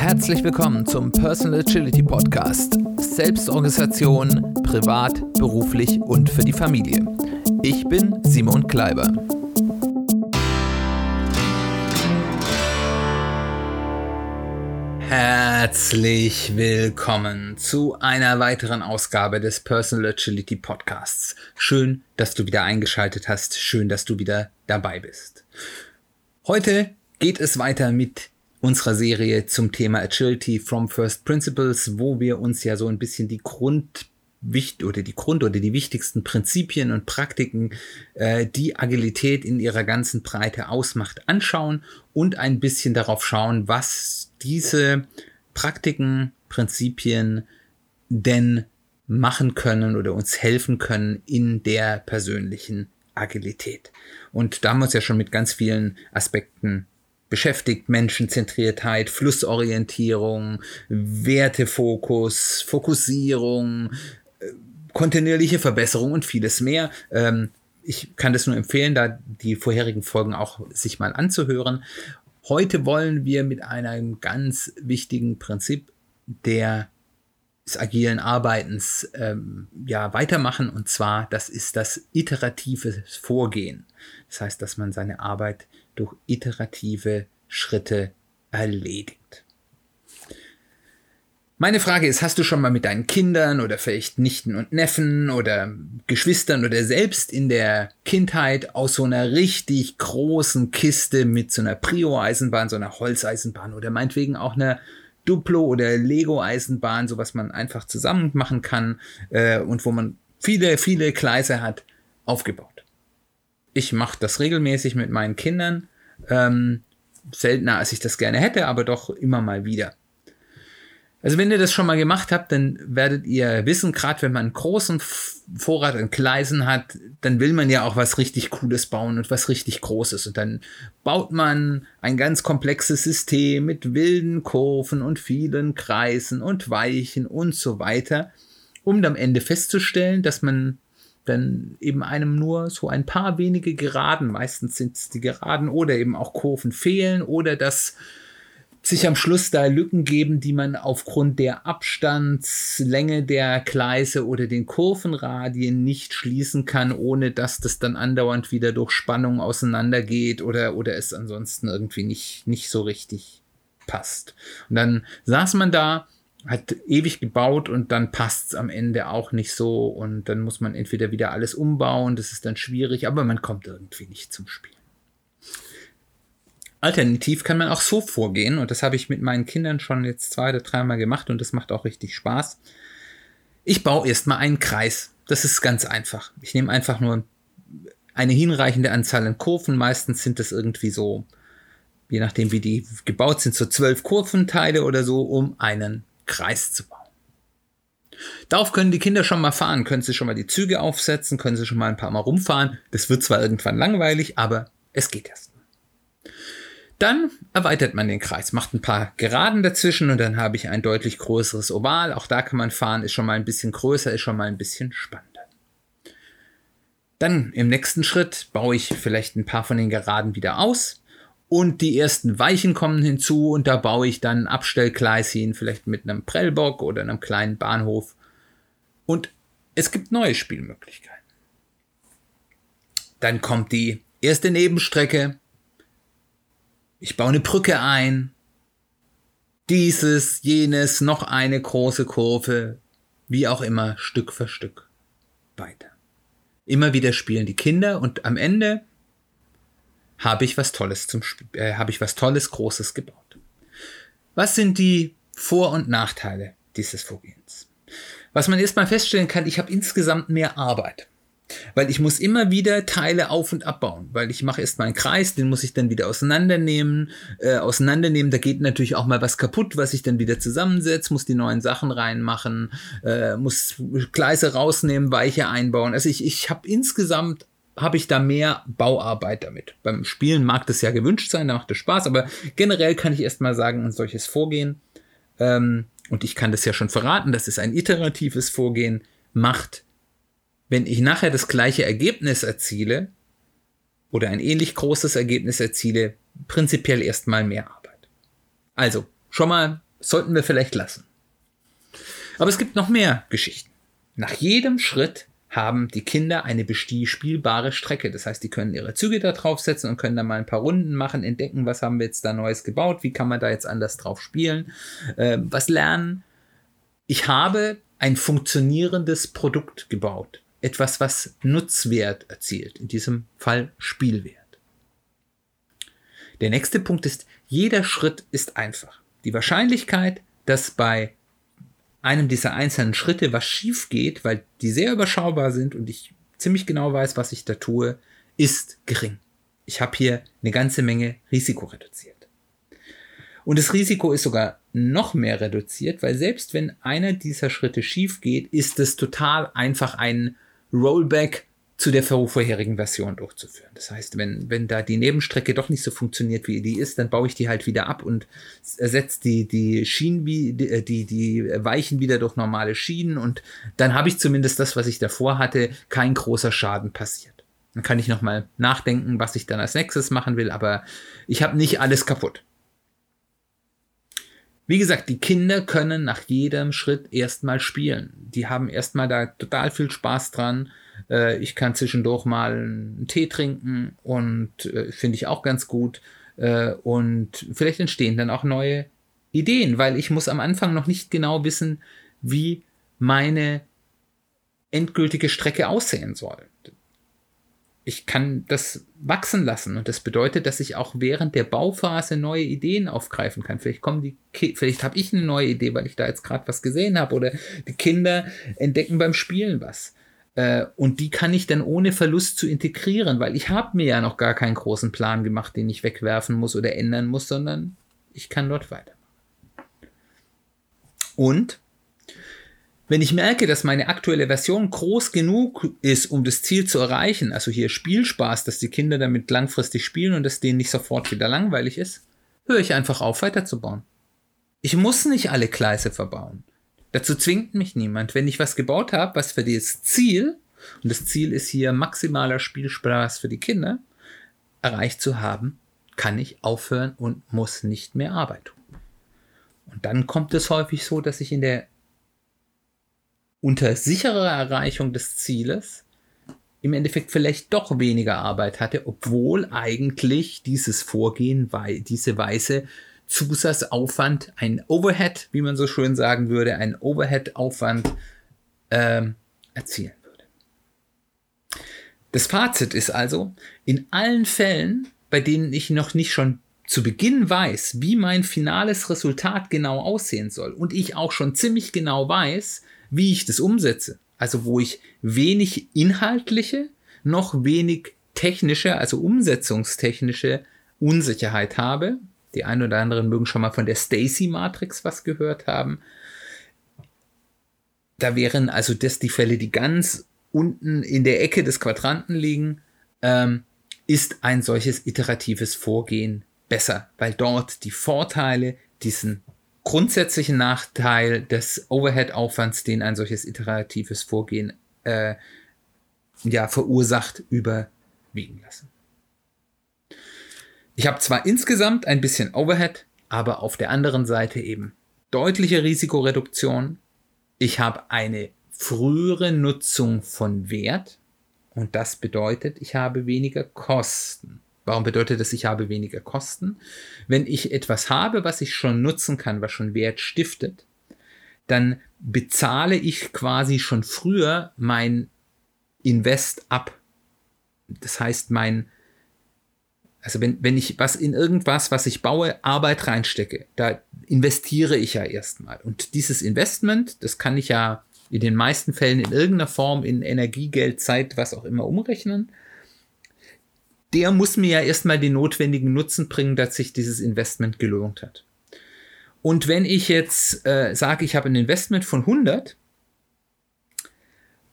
Herzlich willkommen zum Personal Agility Podcast. Selbstorganisation, privat, beruflich und für die Familie. Ich bin Simon Kleiber. Herzlich willkommen zu einer weiteren Ausgabe des Personal Agility Podcasts. Schön, dass du wieder eingeschaltet hast. Schön, dass du wieder dabei bist. Heute geht es weiter mit unserer Serie zum Thema Agility from First Principles, wo wir uns ja so ein bisschen die Grund oder die Grund oder die wichtigsten Prinzipien und Praktiken, äh, die Agilität in ihrer ganzen Breite ausmacht, anschauen und ein bisschen darauf schauen, was diese Praktiken, Prinzipien denn machen können oder uns helfen können in der persönlichen Agilität. Und da haben wir uns ja schon mit ganz vielen Aspekten beschäftigt. Menschenzentriertheit, Flussorientierung, Wertefokus, Fokussierung, äh, kontinuierliche Verbesserung und vieles mehr. Ähm, ich kann das nur empfehlen, da die vorherigen Folgen auch sich mal anzuhören. Heute wollen wir mit einem ganz wichtigen Prinzip der des agilen Arbeitens ähm, ja weitermachen und zwar das ist das iterative Vorgehen. Das heißt, dass man seine Arbeit durch iterative Schritte erledigt. Meine Frage ist, hast du schon mal mit deinen Kindern oder vielleicht Nichten und Neffen oder Geschwistern oder selbst in der Kindheit aus so einer richtig großen Kiste mit so einer Prio-Eisenbahn, so einer Holzeisenbahn oder meinetwegen auch einer Duplo- oder Lego-Eisenbahn, so was man einfach zusammen machen kann äh, und wo man viele, viele Gleise hat, aufgebaut. Ich mache das regelmäßig mit meinen Kindern, ähm, seltener als ich das gerne hätte, aber doch immer mal wieder. Also wenn ihr das schon mal gemacht habt, dann werdet ihr wissen, gerade wenn man einen großen Vorrat an Gleisen hat, dann will man ja auch was richtig Cooles bauen und was richtig Großes. Und dann baut man ein ganz komplexes System mit wilden Kurven und vielen Kreisen und Weichen und so weiter, um am Ende festzustellen, dass man dann eben einem nur so ein paar wenige Geraden, meistens sind es die Geraden oder eben auch Kurven fehlen oder dass sich am Schluss da Lücken geben, die man aufgrund der Abstandslänge der Gleise oder den Kurvenradien nicht schließen kann, ohne dass das dann andauernd wieder durch Spannung auseinandergeht oder, oder es ansonsten irgendwie nicht, nicht so richtig passt. Und dann saß man da, hat ewig gebaut und dann passt es am Ende auch nicht so und dann muss man entweder wieder alles umbauen, das ist dann schwierig, aber man kommt irgendwie nicht zum Spiel. Alternativ kann man auch so vorgehen und das habe ich mit meinen Kindern schon jetzt zwei oder dreimal gemacht und das macht auch richtig Spaß. Ich baue erstmal einen Kreis. Das ist ganz einfach. Ich nehme einfach nur eine hinreichende Anzahl an Kurven. Meistens sind das irgendwie so, je nachdem wie die gebaut sind, so zwölf Kurventeile oder so, um einen Kreis zu bauen. Darauf können die Kinder schon mal fahren, können sie schon mal die Züge aufsetzen, können sie schon mal ein paar Mal rumfahren. Das wird zwar irgendwann langweilig, aber es geht erst. Dann erweitert man den Kreis, macht ein paar Geraden dazwischen und dann habe ich ein deutlich größeres Oval. Auch da kann man fahren, ist schon mal ein bisschen größer, ist schon mal ein bisschen spannender. Dann im nächsten Schritt baue ich vielleicht ein paar von den Geraden wieder aus und die ersten Weichen kommen hinzu und da baue ich dann ein Abstellgleis hin, vielleicht mit einem Prellbock oder einem kleinen Bahnhof. Und es gibt neue Spielmöglichkeiten. Dann kommt die erste Nebenstrecke, ich baue eine Brücke ein, dieses, jenes, noch eine große Kurve, wie auch immer, Stück für Stück weiter. Immer wieder spielen die Kinder und am Ende habe ich was Tolles zum äh, habe ich was Tolles, Großes gebaut. Was sind die Vor- und Nachteile dieses Vorgehens? Was man erstmal feststellen kann, ich habe insgesamt mehr Arbeit. Weil ich muss immer wieder Teile auf- und abbauen, weil ich mache erstmal einen Kreis, den muss ich dann wieder auseinandernehmen. Äh, auseinandernehmen, da geht natürlich auch mal was kaputt, was ich dann wieder zusammensetze, muss die neuen Sachen reinmachen, äh, muss Gleise rausnehmen, Weiche einbauen. Also ich, ich habe insgesamt habe ich da mehr Bauarbeit damit. Beim Spielen mag das ja gewünscht sein, da macht es Spaß, aber generell kann ich erstmal sagen, ein solches Vorgehen, ähm, und ich kann das ja schon verraten, das ist ein iteratives Vorgehen, macht wenn ich nachher das gleiche Ergebnis erziele oder ein ähnlich großes Ergebnis erziele, prinzipiell erstmal mehr Arbeit. Also, schon mal sollten wir vielleicht lassen. Aber es gibt noch mehr Geschichten. Nach jedem Schritt haben die Kinder eine spielbare Strecke. Das heißt, die können ihre Züge da draufsetzen und können dann mal ein paar Runden machen, entdecken, was haben wir jetzt da Neues gebaut, wie kann man da jetzt anders drauf spielen, äh, was lernen. Ich habe ein funktionierendes Produkt gebaut. Etwas, was Nutzwert erzielt. In diesem Fall Spielwert. Der nächste Punkt ist, jeder Schritt ist einfach. Die Wahrscheinlichkeit, dass bei einem dieser einzelnen Schritte was schief geht, weil die sehr überschaubar sind und ich ziemlich genau weiß, was ich da tue, ist gering. Ich habe hier eine ganze Menge Risiko reduziert. Und das Risiko ist sogar noch mehr reduziert, weil selbst wenn einer dieser Schritte schief geht, ist es total einfach ein Rollback zu der vorherigen Version durchzuführen. Das heißt, wenn, wenn da die Nebenstrecke doch nicht so funktioniert, wie die ist, dann baue ich die halt wieder ab und ersetze die, die Schienen, die, die, die Weichen wieder durch normale Schienen und dann habe ich zumindest das, was ich davor hatte, kein großer Schaden passiert. Dann kann ich nochmal nachdenken, was ich dann als nächstes machen will, aber ich habe nicht alles kaputt. Wie gesagt, die Kinder können nach jedem Schritt erstmal spielen. Die haben erstmal da total viel Spaß dran äh, ich kann zwischendurch mal einen Tee trinken und äh, finde ich auch ganz gut. Äh, und vielleicht entstehen dann auch neue Ideen, weil ich muss am Anfang noch nicht genau wissen, wie meine endgültige Strecke aussehen soll. Ich kann das wachsen lassen und das bedeutet, dass ich auch während der Bauphase neue Ideen aufgreifen kann. Vielleicht kommen die, vielleicht habe ich eine neue Idee, weil ich da jetzt gerade was gesehen habe oder die Kinder entdecken beim Spielen was. Äh, und die kann ich dann ohne Verlust zu integrieren, weil ich habe mir ja noch gar keinen großen Plan gemacht, den ich wegwerfen muss oder ändern muss, sondern ich kann dort weitermachen. Und wenn ich merke, dass meine aktuelle Version groß genug ist, um das Ziel zu erreichen, also hier Spielspaß, dass die Kinder damit langfristig spielen und dass denen nicht sofort wieder langweilig ist, höre ich einfach auf, weiterzubauen. Ich muss nicht alle Gleise verbauen. Dazu zwingt mich niemand. Wenn ich was gebaut habe, was für das Ziel, und das Ziel ist hier maximaler Spielspaß für die Kinder, erreicht zu haben, kann ich aufhören und muss nicht mehr Arbeit tun. Und dann kommt es häufig so, dass ich in der unter sicherer Erreichung des Zieles im Endeffekt vielleicht doch weniger Arbeit hatte, obwohl eigentlich dieses Vorgehen, weil diese Weise Zusatzaufwand, ein Overhead, wie man so schön sagen würde, ein Overhead-Aufwand ähm, erzielen würde. Das Fazit ist also, in allen Fällen, bei denen ich noch nicht schon zu Beginn weiß, wie mein finales Resultat genau aussehen soll und ich auch schon ziemlich genau weiß, wie ich das umsetze, also wo ich wenig inhaltliche, noch wenig technische, also umsetzungstechnische Unsicherheit habe, die einen oder anderen mögen schon mal von der Stacy-Matrix was gehört haben. Da wären also das die Fälle, die ganz unten in der Ecke des Quadranten liegen, ähm, ist ein solches iteratives Vorgehen besser, weil dort die Vorteile diesen grundsätzlichen Nachteil des Overhead-Aufwands, den ein solches iteratives Vorgehen äh, ja, verursacht, überwiegen lassen. Ich habe zwar insgesamt ein bisschen Overhead, aber auf der anderen Seite eben deutliche Risikoreduktion. Ich habe eine frühere Nutzung von Wert und das bedeutet, ich habe weniger Kosten. Warum bedeutet das, ich habe weniger Kosten? Wenn ich etwas habe, was ich schon nutzen kann, was schon Wert stiftet, dann bezahle ich quasi schon früher mein Invest ab. Das heißt, mein also wenn, wenn ich was in irgendwas, was ich baue, Arbeit reinstecke, da investiere ich ja erstmal. Und dieses Investment, das kann ich ja in den meisten Fällen in irgendeiner Form in Energie, Geld, Zeit, was auch immer umrechnen. Der muss mir ja erstmal den notwendigen Nutzen bringen, dass sich dieses Investment gelohnt hat. Und wenn ich jetzt äh, sage, ich habe ein Investment von 100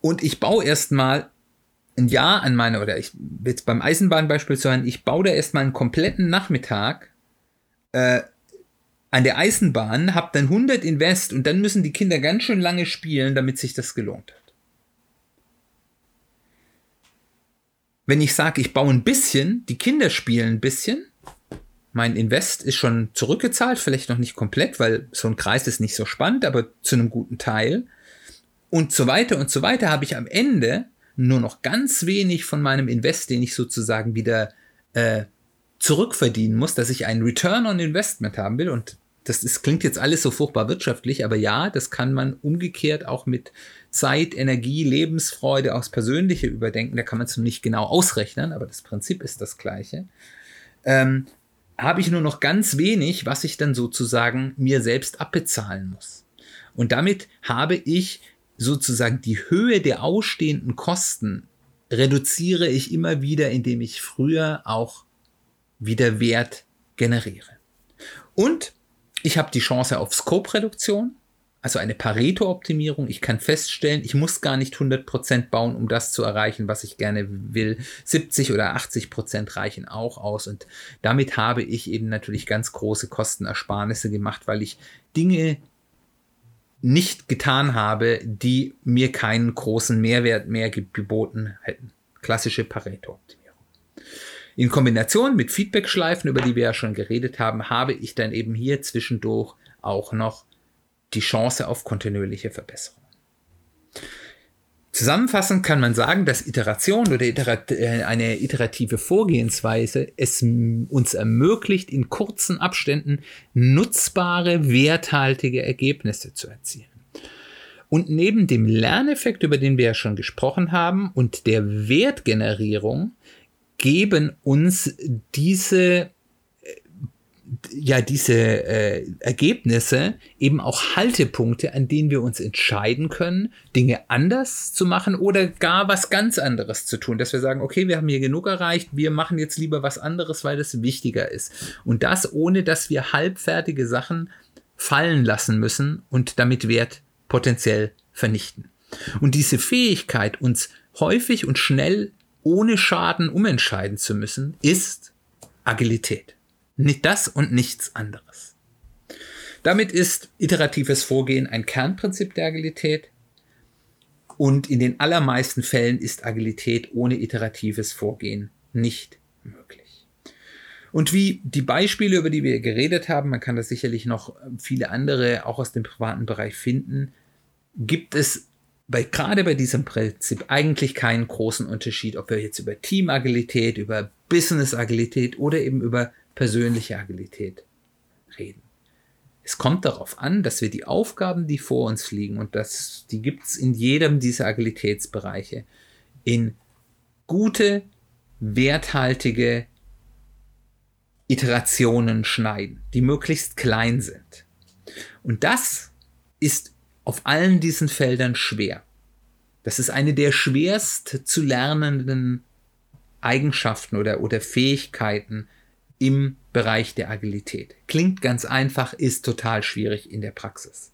und ich baue erstmal ein Jahr an meine, oder ich jetzt beim Eisenbahnbeispiel sein, ich baue da erstmal einen kompletten Nachmittag äh, an der Eisenbahn, hab dann 100 Invest und dann müssen die Kinder ganz schön lange spielen, damit sich das gelohnt hat. Wenn ich sage, ich baue ein bisschen, die Kinder spielen ein bisschen, mein Invest ist schon zurückgezahlt, vielleicht noch nicht komplett, weil so ein Kreis ist nicht so spannend, aber zu einem guten Teil. Und so weiter und so weiter habe ich am Ende nur noch ganz wenig von meinem Invest, den ich sozusagen wieder äh, zurückverdienen muss, dass ich einen Return on Investment haben will. Und das ist, klingt jetzt alles so furchtbar wirtschaftlich, aber ja, das kann man umgekehrt auch mit Zeit, Energie, Lebensfreude aufs Persönliche überdenken. Da kann man es nicht genau ausrechnen, aber das Prinzip ist das gleiche. Ähm, habe ich nur noch ganz wenig, was ich dann sozusagen mir selbst abbezahlen muss. Und damit habe ich sozusagen die Höhe der ausstehenden Kosten reduziere ich immer wieder, indem ich früher auch wieder Wert generiere. Und ich habe die Chance auf Scope-Reduktion, also eine Pareto-Optimierung. Ich kann feststellen, ich muss gar nicht 100% bauen, um das zu erreichen, was ich gerne will. 70 oder 80% reichen auch aus. Und damit habe ich eben natürlich ganz große Kostenersparnisse gemacht, weil ich Dinge nicht getan habe, die mir keinen großen Mehrwert mehr geboten hätten. Klassische Pareto-Optimierung. In Kombination mit Feedback-Schleifen, über die wir ja schon geredet haben, habe ich dann eben hier zwischendurch auch noch die Chance auf kontinuierliche Verbesserung. Zusammenfassend kann man sagen, dass Iteration oder iterat äh, eine iterative Vorgehensweise es uns ermöglicht, in kurzen Abständen nutzbare, werthaltige Ergebnisse zu erzielen. Und neben dem Lerneffekt, über den wir ja schon gesprochen haben, und der Wertgenerierung, geben uns diese ja diese äh, Ergebnisse eben auch Haltepunkte, an denen wir uns entscheiden können, Dinge anders zu machen oder gar was ganz anderes zu tun. Dass wir sagen, okay, wir haben hier genug erreicht, wir machen jetzt lieber was anderes, weil das wichtiger ist. Und das ohne, dass wir halbfertige Sachen fallen lassen müssen und damit Wert potenziell vernichten. Und diese Fähigkeit, uns häufig und schnell ohne Schaden umentscheiden zu müssen, ist Agilität. Nicht das und nichts anderes. Damit ist iteratives Vorgehen ein Kernprinzip der Agilität und in den allermeisten Fällen ist Agilität ohne iteratives Vorgehen nicht möglich. Und wie die Beispiele, über die wir geredet haben, man kann das sicherlich noch viele andere auch aus dem privaten Bereich finden, gibt es bei, gerade bei diesem Prinzip eigentlich keinen großen Unterschied, ob wir jetzt über Teamagilität, über Business-Agilität oder eben über persönliche Agilität reden. Es kommt darauf an, dass wir die Aufgaben, die vor uns liegen, und das, die gibt es in jedem dieser Agilitätsbereiche, in gute, werthaltige Iterationen schneiden, die möglichst klein sind. Und das ist auf allen diesen Feldern schwer. Das ist eine der schwerst zu lernenden Eigenschaften oder, oder Fähigkeiten im Bereich der Agilität. Klingt ganz einfach, ist total schwierig in der Praxis.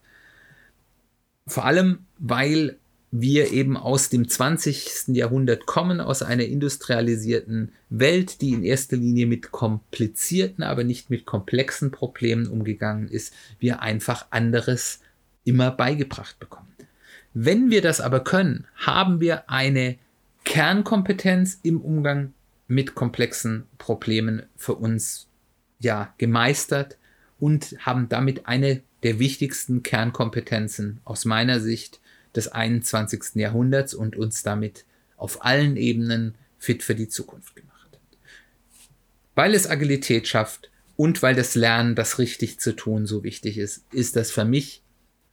Vor allem, weil wir eben aus dem 20. Jahrhundert kommen, aus einer industrialisierten Welt, die in erster Linie mit komplizierten, aber nicht mit komplexen Problemen umgegangen ist, wir einfach anderes immer beigebracht bekommen. Wenn wir das aber können, haben wir eine Kernkompetenz im Umgang mit komplexen Problemen für uns ja gemeistert und haben damit eine der wichtigsten Kernkompetenzen aus meiner Sicht des 21. Jahrhunderts und uns damit auf allen Ebenen fit für die Zukunft gemacht. Weil es Agilität schafft und weil das Lernen, das richtig zu tun, so wichtig ist, ist das für mich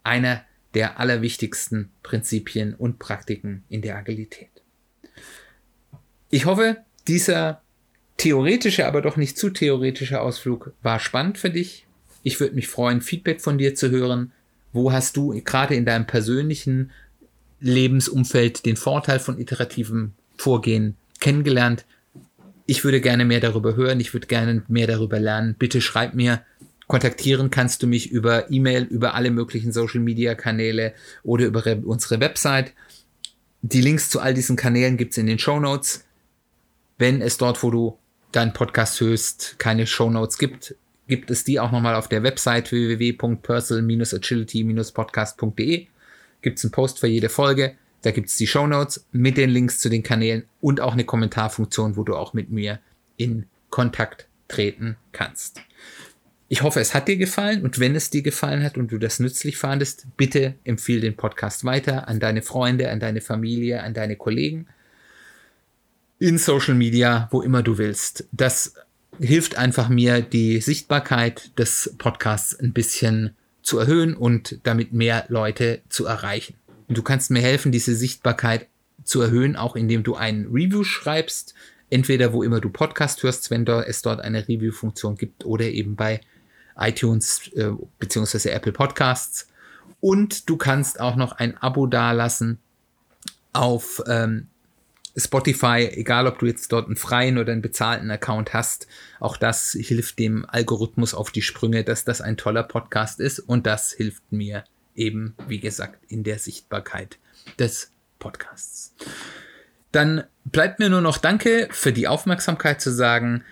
einer der allerwichtigsten Prinzipien und Praktiken in der Agilität. Ich hoffe, dieser theoretische, aber doch nicht zu theoretische Ausflug war spannend für dich. Ich würde mich freuen, Feedback von dir zu hören. Wo hast du gerade in deinem persönlichen Lebensumfeld den Vorteil von iterativem Vorgehen kennengelernt? Ich würde gerne mehr darüber hören. Ich würde gerne mehr darüber lernen. Bitte schreib mir. Kontaktieren kannst du mich über E-Mail, über alle möglichen Social Media Kanäle oder über unsere Website. Die Links zu all diesen Kanälen gibt es in den Show Notes. Wenn es dort, wo du deinen Podcast hörst, keine Show Notes gibt, gibt es die auch nochmal auf der Website www.personal-agility-podcast.de. Gibt es einen Post für jede Folge. Da gibt es die Show Notes mit den Links zu den Kanälen und auch eine Kommentarfunktion, wo du auch mit mir in Kontakt treten kannst. Ich hoffe, es hat dir gefallen und wenn es dir gefallen hat und du das nützlich fandest, bitte empfehle den Podcast weiter an deine Freunde, an deine Familie, an deine Kollegen in Social Media, wo immer du willst. Das hilft einfach mir, die Sichtbarkeit des Podcasts ein bisschen zu erhöhen und damit mehr Leute zu erreichen. Und du kannst mir helfen, diese Sichtbarkeit zu erhöhen, auch indem du ein Review schreibst, entweder wo immer du Podcast hörst, wenn es dort eine Review-Funktion gibt, oder eben bei iTunes äh, bzw. Apple Podcasts. Und du kannst auch noch ein Abo dalassen auf ähm, Spotify, egal ob du jetzt dort einen freien oder einen bezahlten Account hast. Auch das hilft dem Algorithmus auf die Sprünge, dass das ein toller Podcast ist. Und das hilft mir eben, wie gesagt, in der Sichtbarkeit des Podcasts. Dann bleibt mir nur noch Danke für die Aufmerksamkeit zu sagen.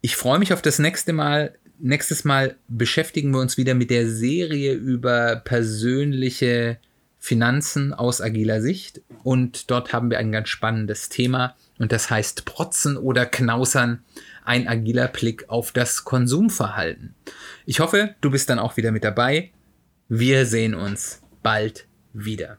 Ich freue mich auf das nächste Mal. Nächstes Mal beschäftigen wir uns wieder mit der Serie über persönliche Finanzen aus agiler Sicht. Und dort haben wir ein ganz spannendes Thema. Und das heißt Protzen oder Knausern. Ein agiler Blick auf das Konsumverhalten. Ich hoffe, du bist dann auch wieder mit dabei. Wir sehen uns bald wieder.